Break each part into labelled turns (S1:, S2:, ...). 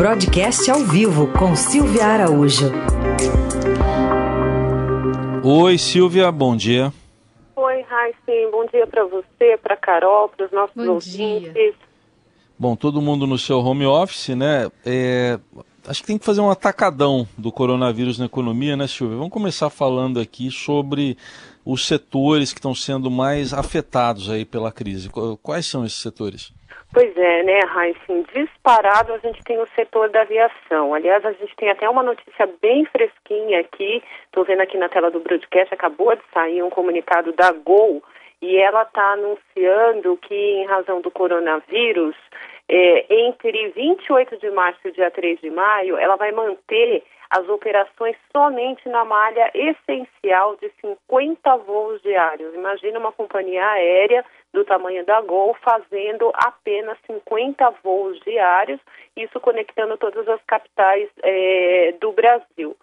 S1: Broadcast ao vivo com Silvia Araújo.
S2: Oi, Silvia, bom dia.
S3: Oi, Raíssen, bom dia para você, para Carol, para os nossos bom ouvintes. Dia.
S2: Bom, todo mundo no seu home office, né? É, acho que tem que fazer um atacadão do coronavírus na economia, né, Silvia? Vamos começar falando aqui sobre os setores que estão sendo mais afetados aí pela crise. Quais são esses setores?
S3: Pois é, né, Raíssen? Disparado a gente tem o setor da aviação. Aliás, a gente tem até uma notícia bem fresquinha aqui. Estou vendo aqui na tela do broadcast, acabou de sair um comunicado da Gol e ela está anunciando que, em razão do coronavírus, é, entre 28 de março e dia 3 de maio, ela vai manter as operações somente na malha essencial de 50 voos diários. Imagina uma companhia aérea do tamanho da Gol fazendo apenas 50 voos diários, isso conectando todas as capitais é, do Brasil.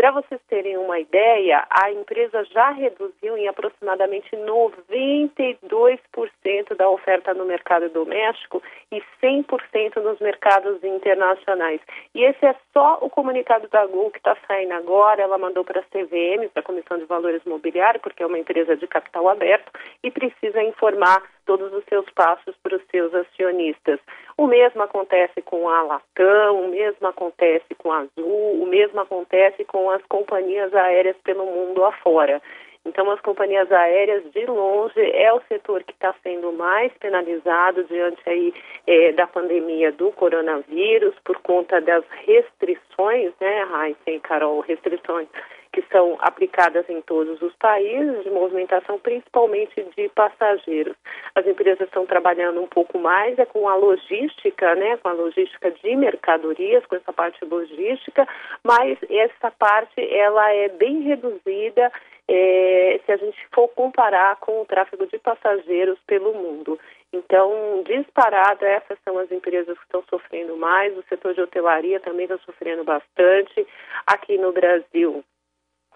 S3: Para vocês terem uma ideia, a empresa já reduziu em aproximadamente 92% da oferta no mercado doméstico e 100% nos mercados internacionais. E esse é só o comunicado da Gol que está saindo agora. Ela mandou para a CVM, para a Comissão de Valores Mobiliários, porque é uma empresa de capital aberto e precisa informar todos os seus passos para os seus acionistas. O mesmo acontece com a Latam, o mesmo acontece com a Azul, o mesmo acontece com as companhias aéreas pelo mundo afora. Então, as companhias aéreas, de longe, é o setor que está sendo mais penalizado diante aí é, da pandemia do coronavírus, por conta das restrições, né, Raíssa e Carol, restrições que são aplicadas em todos os países de movimentação, principalmente de passageiros. As empresas estão trabalhando um pouco mais é com a logística, né, com a logística de mercadorias, com essa parte logística, mas essa parte ela é bem reduzida é, se a gente for comparar com o tráfego de passageiros pelo mundo. Então, disparada, essas são as empresas que estão sofrendo mais. O setor de hotelaria também está sofrendo bastante. Aqui no Brasil,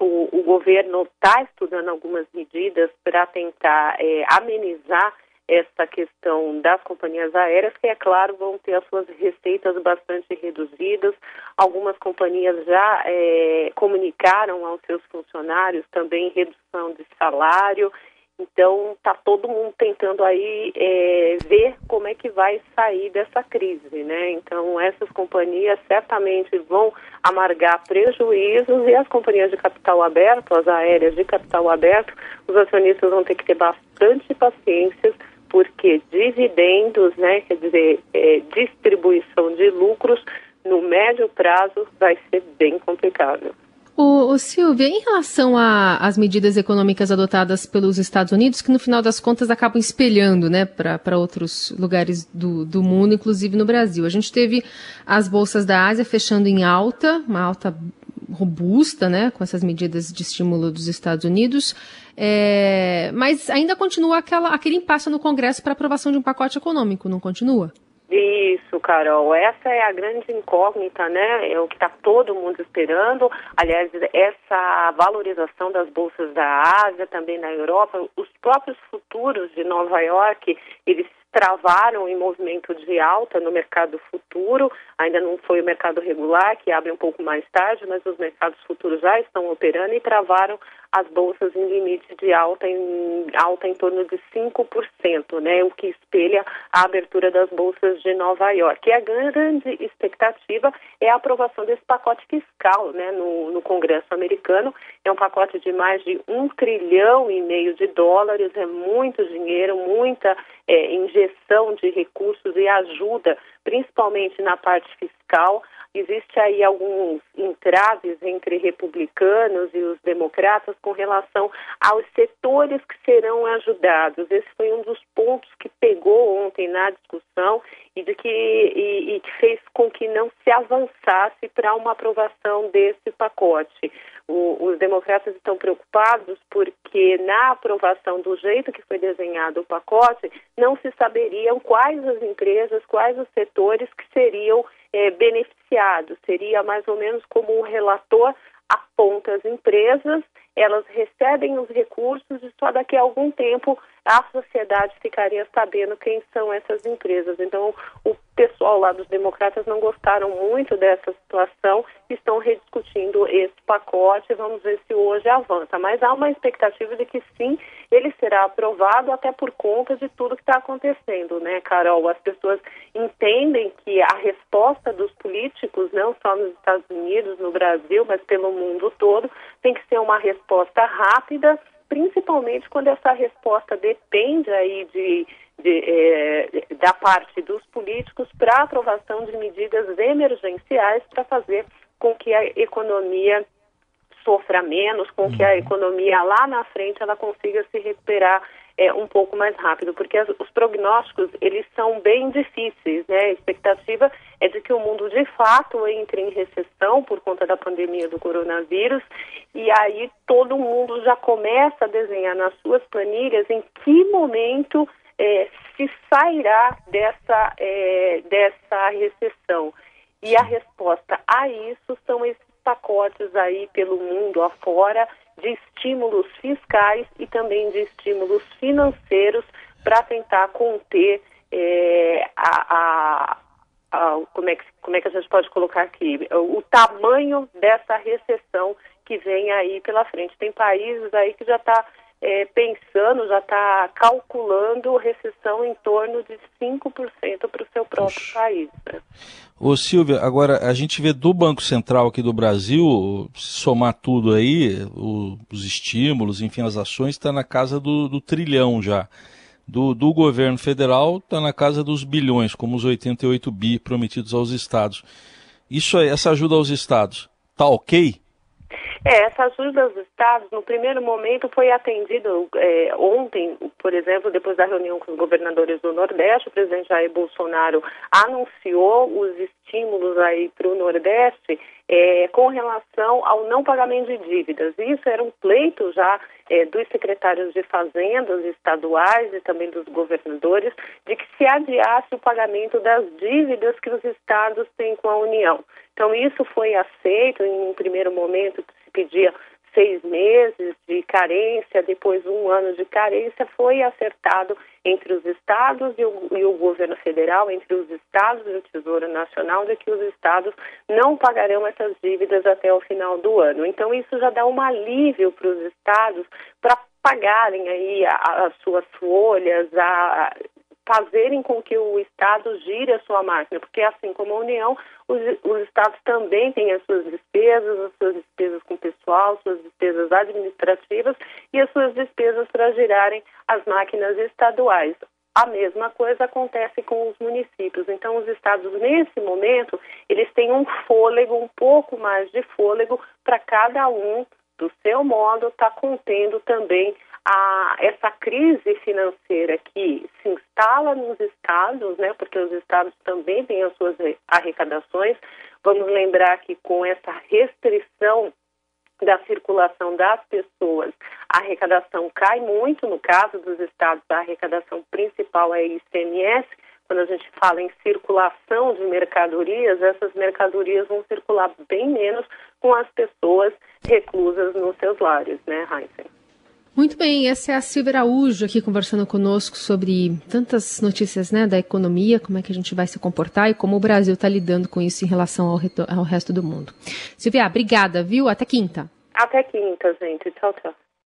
S3: o, o governo está estudando algumas medidas para tentar é, amenizar essa questão das companhias aéreas, que, é claro, vão ter as suas receitas bastante reduzidas. Algumas companhias já é, comunicaram aos seus funcionários também redução de salário então, está todo mundo tentando aí é, ver como é que vai sair dessa crise, né? Então, essas companhias certamente vão amargar prejuízos e as companhias de capital aberto, as aéreas de capital aberto, os acionistas vão ter que ter bastante paciência, porque dividendos, né, quer dizer, é, distribuição de lucros, no médio prazo vai ser bem complicado.
S4: O, o Silvia, em relação às medidas econômicas adotadas pelos Estados Unidos, que no final das contas acabam espelhando né, para outros lugares do, do mundo, inclusive no Brasil. A gente teve as bolsas da Ásia fechando em alta, uma alta robusta, né, com essas medidas de estímulo dos Estados Unidos, é, mas ainda continua aquela, aquele impasse no Congresso para aprovação de um pacote econômico, não continua?
S3: Isso, Carol. Essa é a grande incógnita, né? É o que está todo mundo esperando. Aliás, essa valorização das bolsas da Ásia, também na Europa, os próprios futuros de Nova York, eles travaram em movimento de alta no mercado futuro, ainda não foi o mercado regular, que abre um pouco mais tarde, mas os mercados futuros já estão operando e travaram as bolsas em limite de alta em, alta em torno de 5%, né, o que espelha a abertura das bolsas de Nova York. E a grande expectativa é a aprovação desse pacote fiscal né, no, no Congresso americano. É um pacote de mais de um trilhão e meio de dólares, é muito dinheiro, muita é, injeção de recursos e ajuda, principalmente na parte fiscal. Existe aí alguns entraves entre republicanos e os democratas com relação aos setores que serão ajudados. Esse foi um dos pontos que pegou ontem na discussão e de que e, e que fez com que não se avançasse para uma aprovação desse pacote. O, os democratas estão preocupados porque na aprovação do jeito que foi desenhado o pacote não se saberiam quais as empresas, quais os setores que seriam é, beneficiados. Seria mais ou menos como um relator aponta as empresas, elas recebem os recursos e só daqui a algum tempo a sociedade ficaria sabendo quem são essas empresas. Então, o pessoal lá dos democratas não gostaram muito dessa situação, estão rediscutindo esse pacote, vamos ver se hoje avança. Mas há uma expectativa de que sim, ele será aprovado até por conta de tudo que está acontecendo, né, Carol? As pessoas entendem que a resposta dos políticos, não só nos Estados Unidos, no Brasil, mas pelo mundo todo, tem que ser uma resposta rápida, principalmente quando essa resposta depende aí de de, é, da parte dos políticos para aprovação de medidas emergenciais para fazer com que a economia sofra menos, com que a uhum. economia lá na frente ela consiga se recuperar é, um pouco mais rápido, porque as, os prognósticos eles são bem difíceis, né? A expectativa é de que o mundo de fato entre em recessão por conta da pandemia do coronavírus e aí todo mundo já começa a desenhar nas suas planilhas em que momento é, se sairá dessa, é, dessa recessão. E a resposta a isso são esses pacotes aí pelo mundo afora de estímulos fiscais e também de estímulos financeiros para tentar conter é, a, a, a, como, é que, como é que a gente pode colocar aqui o tamanho dessa recessão que vem aí pela frente. Tem países aí que já está é, pensando, já está calculando recessão em torno de 5% para o seu próprio Puxa. país. Né?
S2: Ô Silvia, agora a gente vê do Banco Central aqui do Brasil, somar tudo aí, o, os estímulos, enfim, as ações, está na casa do, do trilhão já. Do, do, governo federal está na casa dos bilhões, como os 88 bi prometidos aos estados. Isso, essa ajuda aos estados, tá ok?
S3: É, essa ajuda aos estados, no primeiro momento, foi atendido é, ontem, por exemplo, depois da reunião com os governadores do Nordeste, o presidente Jair Bolsonaro anunciou os estímulos aí para o Nordeste é, com relação ao não pagamento de dívidas. Isso era um pleito já é, dos secretários de fazendas estaduais e também dos governadores de que se adiasse o pagamento das dívidas que os estados têm com a União. Então, isso foi aceito em um primeiro momento pedia seis meses de carência, depois um ano de carência, foi acertado entre os estados e o, e o, governo federal, entre os estados e o Tesouro Nacional, de que os estados não pagarão essas dívidas até o final do ano. Então, isso já dá um alívio para os estados para pagarem aí as suas folhas, a, fazerem com que o Estado gire a sua máquina, porque assim como a União, os, os Estados também têm as suas despesas, as suas despesas com pessoal, suas despesas administrativas e as suas despesas para girarem as máquinas estaduais. A mesma coisa acontece com os municípios. Então, os estados, nesse momento, eles têm um fôlego, um pouco mais de fôlego, para cada um, do seu modo, estar tá contendo também a, essa crise financeira que se instala nos estados, né, porque os estados também têm as suas arrecadações. Vamos lembrar que com essa restrição da circulação das pessoas, a arrecadação cai muito. No caso dos estados, a arrecadação principal é ICMS. Quando a gente fala em circulação de mercadorias, essas mercadorias vão circular bem menos com as pessoas reclusas nos seus lares, né, Heinzen?
S4: Muito bem, essa é a Silvia Araújo aqui conversando conosco sobre tantas notícias né, da economia, como é que a gente vai se comportar e como o Brasil está lidando com isso em relação ao, ao resto do mundo. Silvia, obrigada, viu? Até quinta.
S3: Até quinta, gente. Tchau, tchau.